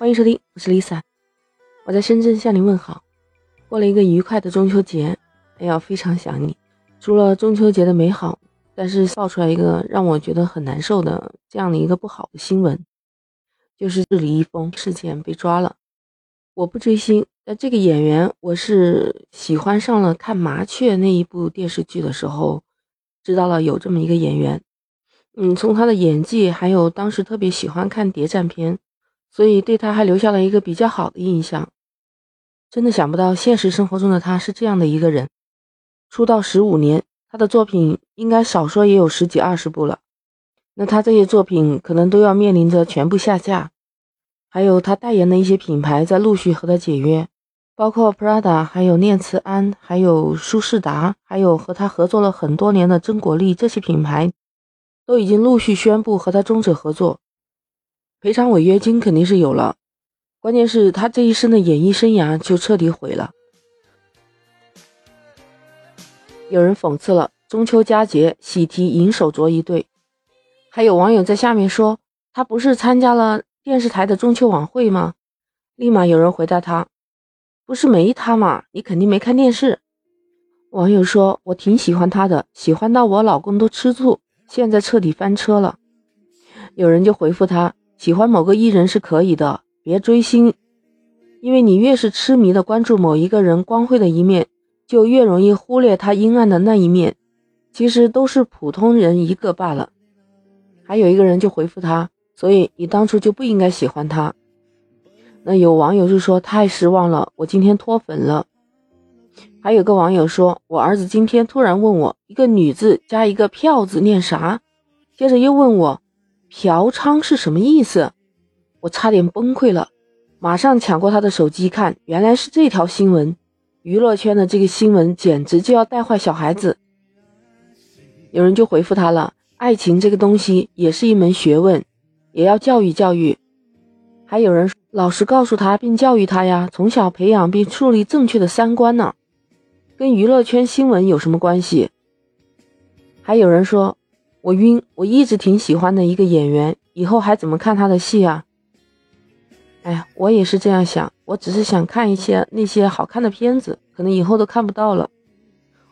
欢迎收听，我是 Lisa，我在深圳向你问好，过了一个愉快的中秋节，哎呀，非常想你。除了中秋节的美好，但是爆出来一个让我觉得很难受的这样的一个不好的新闻，就是李易峰事件被抓了。我不追星，但这个演员我是喜欢上了看《麻雀》那一部电视剧的时候，知道了有这么一个演员。嗯，从他的演技，还有当时特别喜欢看谍战片。所以对他还留下了一个比较好的印象，真的想不到现实生活中的他是这样的一个人。出道十五年，他的作品应该少说也有十几二十部了。那他这些作品可能都要面临着全部下架，还有他代言的一些品牌在陆续和他解约，包括 Prada，还有念慈庵，还有舒适达，还有和他合作了很多年的真果粒这些品牌，都已经陆续宣布和他终止合作。赔偿违约金肯定是有了，关键是他这一生的演艺生涯就彻底毁了。有人讽刺了中秋佳节喜提银手镯一对，还有网友在下面说他不是参加了电视台的中秋晚会吗？立马有人回答他，不是没他嘛，你肯定没看电视。网友说我挺喜欢他的，喜欢到我老公都吃醋，现在彻底翻车了。有人就回复他。喜欢某个艺人是可以的，别追星，因为你越是痴迷的关注某一个人光辉的一面，就越容易忽略他阴暗的那一面。其实都是普通人一个罢了。还有一个人就回复他，所以你当初就不应该喜欢他。那有网友就说太失望了，我今天脱粉了。还有个网友说，我儿子今天突然问我一个女字加一个票字念啥，接着又问我。嫖娼是什么意思？我差点崩溃了，马上抢过他的手机看，原来是这条新闻。娱乐圈的这个新闻简直就要带坏小孩子。有人就回复他了：爱情这个东西也是一门学问，也要教育教育。还有人老实告诉他并教育他呀，从小培养并树立正确的三观呢，跟娱乐圈新闻有什么关系？还有人说。我晕，我一直挺喜欢的一个演员，以后还怎么看他的戏啊？哎呀，我也是这样想，我只是想看一些那些好看的片子，可能以后都看不到了。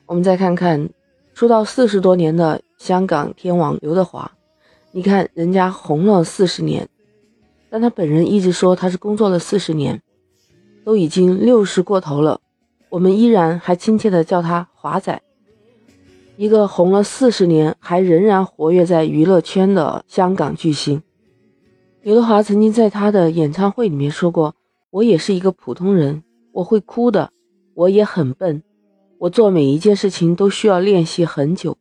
我们再看看出道四十多年的香港天王刘德华，你看人家红了四十年，但他本人一直说他是工作了四十年，都已经六十过头了，我们依然还亲切的叫他华仔。一个红了四十年还仍然活跃在娱乐圈的香港巨星刘德华，曾经在他的演唱会里面说过：“我也是一个普通人，我会哭的，我也很笨，我做每一件事情都需要练习很久。”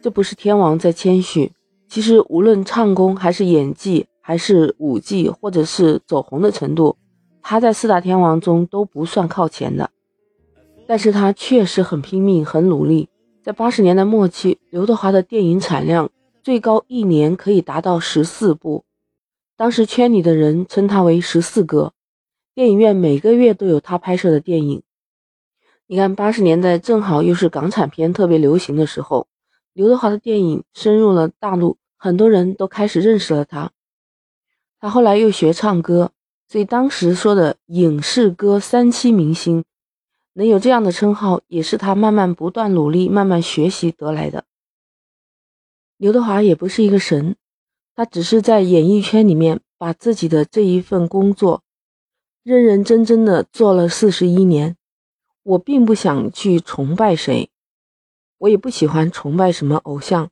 这不是天王在谦虚，其实无论唱功还是演技，还是舞技，或者是走红的程度，他在四大天王中都不算靠前的。但是他确实很拼命，很努力。在八十年代末期，刘德华的电影产量最高一年可以达到十四部，当时圈里的人称他为“十四哥”。电影院每个月都有他拍摄的电影。你看，八十年代正好又是港产片特别流行的时候，刘德华的电影深入了大陆，很多人都开始认识了他。他后来又学唱歌，所以当时说的“影视歌三栖明星”。能有这样的称号，也是他慢慢不断努力、慢慢学习得来的。刘德华也不是一个神，他只是在演艺圈里面把自己的这一份工作认认真真的做了四十一年。我并不想去崇拜谁，我也不喜欢崇拜什么偶像。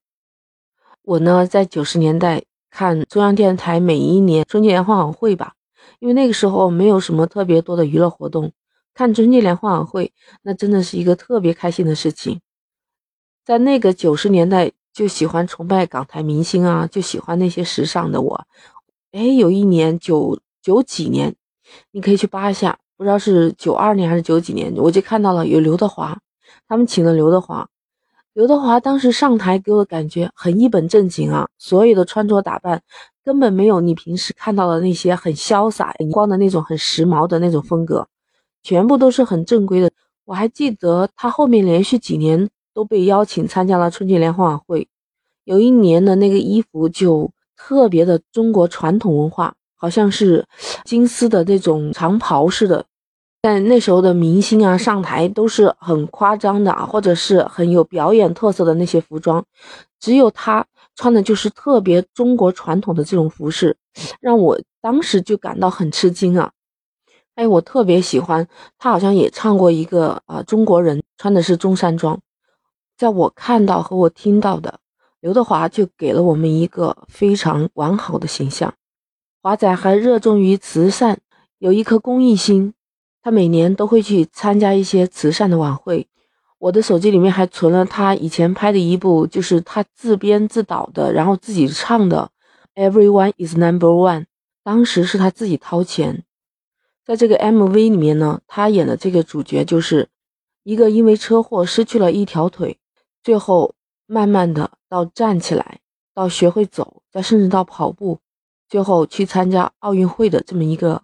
我呢，在九十年代看中央电视台每一年春节联欢晚会吧，因为那个时候没有什么特别多的娱乐活动。看春节联欢晚会，那真的是一个特别开心的事情。在那个九十年代，就喜欢崇拜港台明星啊，就喜欢那些时尚的我。哎，有一年九九几年，你可以去扒一下，不知道是九二年还是九几年，我就看到了有刘德华，他们请了刘德华。刘德华当时上台给我的感觉很一本正经啊，所有的穿着打扮根本没有你平时看到的那些很潇洒、荧光的那种很时髦的那种风格。全部都是很正规的。我还记得他后面连续几年都被邀请参加了春节联欢晚会。有一年的那个衣服就特别的中国传统文化，好像是金丝的那种长袍似的。但那时候的明星啊，上台都是很夸张的啊，或者是很有表演特色的那些服装，只有他穿的就是特别中国传统的这种服饰，让我当时就感到很吃惊啊！哎，我特别喜欢他，好像也唱过一个啊，中国人穿的是中山装。在我看到和我听到的，刘德华就给了我们一个非常完好的形象。华仔还热衷于慈善，有一颗公益心。他每年都会去参加一些慈善的晚会。我的手机里面还存了他以前拍的一部，就是他自编自导的，然后自己唱的《Everyone Is Number One》。当时是他自己掏钱。在这个 MV 里面呢，他演的这个主角就是一个因为车祸失去了一条腿，最后慢慢的到站起来，到学会走，再甚至到跑步，最后去参加奥运会的这么一个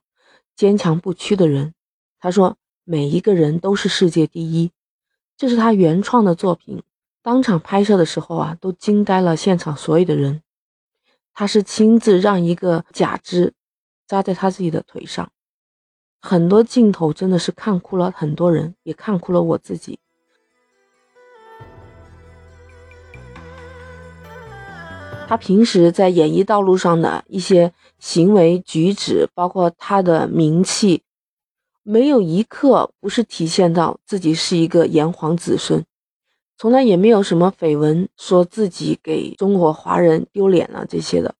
坚强不屈的人。他说：“每一个人都是世界第一。”这是他原创的作品。当场拍摄的时候啊，都惊呆了现场所有的人。他是亲自让一个假肢扎在他自己的腿上，很多镜头真的是看哭了很多人，也看哭了我自己。他平时在演艺道路上的一些行为举止，包括他的名气。没有一刻不是体现到自己是一个炎黄子孙，从来也没有什么绯闻说自己给中国华人丢脸了这些的，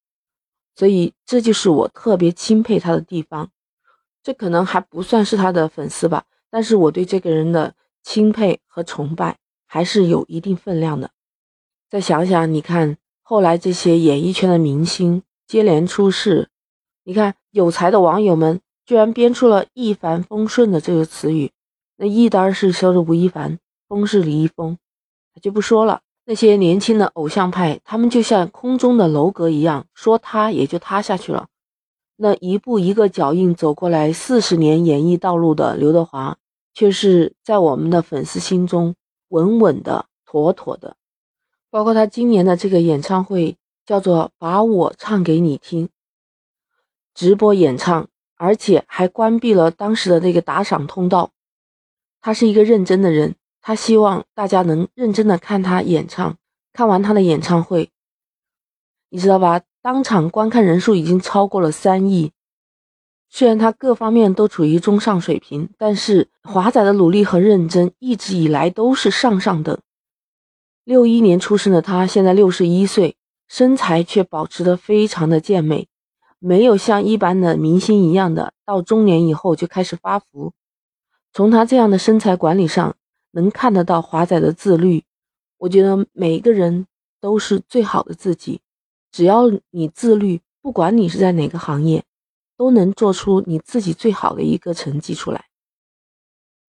所以这就是我特别钦佩他的地方。这可能还不算是他的粉丝吧，但是我对这个人的钦佩和崇拜还是有一定分量的。再想想，你看后来这些演艺圈的明星接连出事，你看有才的网友们。居然编出了一帆风顺的这个词语，那一单是说的吴亦凡，风是李易峰，就不说了。那些年轻的偶像派，他们就像空中的楼阁一样，说塌也就塌下去了。那一步一个脚印走过来四十年演艺道路的刘德华，却是在我们的粉丝心中稳稳的、妥妥的。包括他今年的这个演唱会，叫做《把我唱给你听》，直播演唱。而且还关闭了当时的那个打赏通道。他是一个认真的人，他希望大家能认真的看他演唱。看完他的演唱会，你知道吧？当场观看人数已经超过了三亿。虽然他各方面都处于中上水平，但是华仔的努力和认真一直以来都是上上等。六一年出生的他，现在六十一岁，身材却保持得非常的健美。没有像一般的明星一样的到中年以后就开始发福，从他这样的身材管理上能看得到华仔的自律。我觉得每一个人都是最好的自己，只要你自律，不管你是在哪个行业，都能做出你自己最好的一个成绩出来。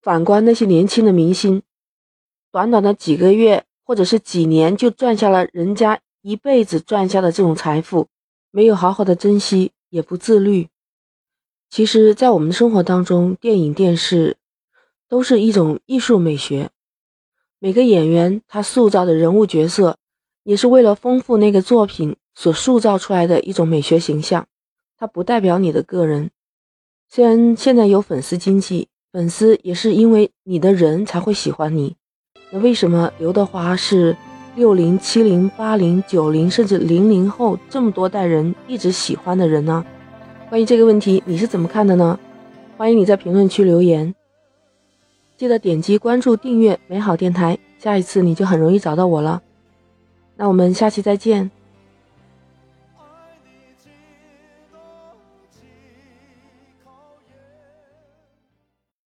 反观那些年轻的明星，短短的几个月或者是几年就赚下了人家一辈子赚下的这种财富。没有好好的珍惜，也不自律。其实，在我们的生活当中，电影、电视都是一种艺术美学。每个演员他塑造的人物角色，也是为了丰富那个作品所塑造出来的一种美学形象。它不代表你的个人。虽然现在有粉丝经济，粉丝也是因为你的人才会喜欢你。那为什么刘德华是？六零、七零、八零、九零，甚至零零后这么多代人一直喜欢的人呢？关于这个问题，你是怎么看的呢？欢迎你在评论区留言。记得点击关注、订阅美好电台，下一次你就很容易找到我了。那我们下期再见。